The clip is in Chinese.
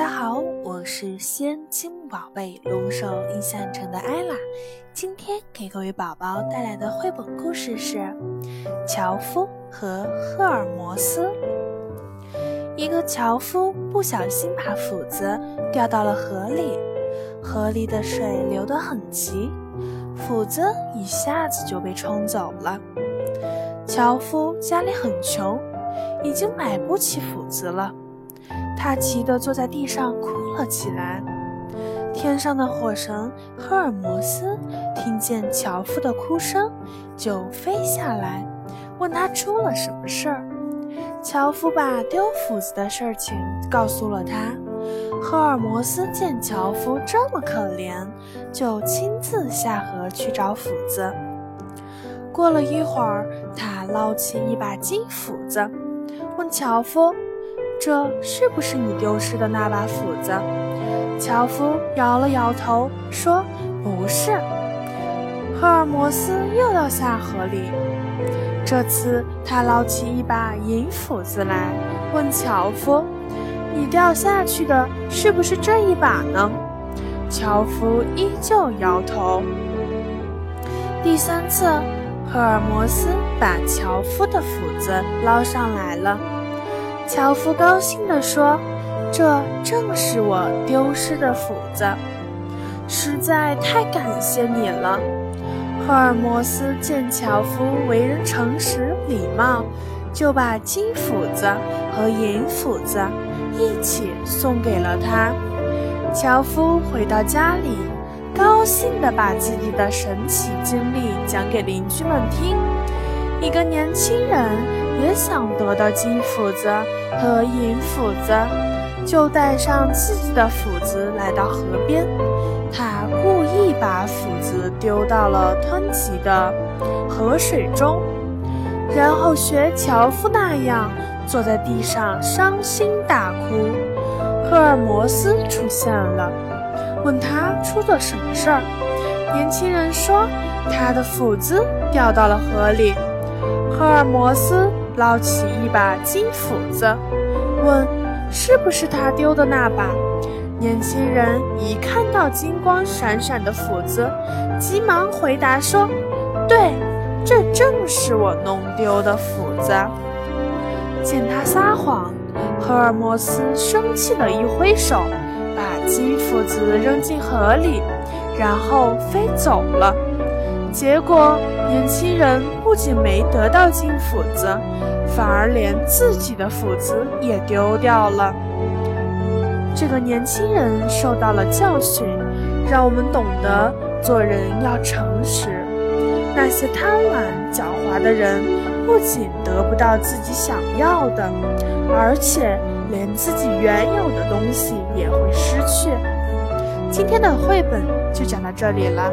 大家好，我是西安积木宝贝龙首印象城的艾拉，今天给各位宝宝带来的绘本故事是《樵夫和赫尔墨斯》。一个樵夫不小心把斧子掉到了河里，河里的水流得很急，斧子一下子就被冲走了。樵夫家里很穷，已经买不起斧子了。他急得坐在地上哭了起来。天上的火神赫尔墨斯听见樵夫的哭声，就飞下来，问他出了什么事儿。樵夫把丢斧子的事情告诉了他。赫尔墨斯见樵夫这么可怜，就亲自下河去找斧子。过了一会儿，他捞起一把金斧子，问樵夫。这是不是你丢失的那把斧子？樵夫摇了摇头，说：“不是。”赫尔墨斯又要下河里，这次他捞起一把银斧子来，问樵夫：“你掉下去的是不是这一把呢？”樵夫依旧摇头。第三次，赫尔墨斯把樵夫的斧子捞上来了。樵夫高兴地说：“这正是我丢失的斧子，实在太感谢你了。”赫尔墨斯见樵夫为人诚实礼貌，就把金斧子和银斧子一起送给了他。樵夫回到家里，高兴地把自己的神奇经历讲给邻居们听。一个年轻人。也想得到金斧子和银斧子，就带上自己的斧子来到河边。他故意把斧子丢到了湍急的河水中，然后学樵夫那样坐在地上伤心大哭。赫尔墨斯出现了，问他出了什么事儿。年轻人说，他的斧子掉到了河里。赫尔墨斯。捞起一把金斧子，问：“是不是他丢的那把？”年轻人一看到金光闪闪的斧子，急忙回答说：“对，这正是我弄丢的斧子。”见他撒谎，赫尔墨斯生气地一挥手，把金斧子扔进河里，然后飞走了。结果，年轻人不仅没得到金斧子，反而连自己的斧子也丢掉了。这个年轻人受到了教训，让我们懂得做人要诚实。那些贪婪狡猾的人，不仅得不到自己想要的，而且连自己原有的东西也会失去。今天的绘本就讲到这里了。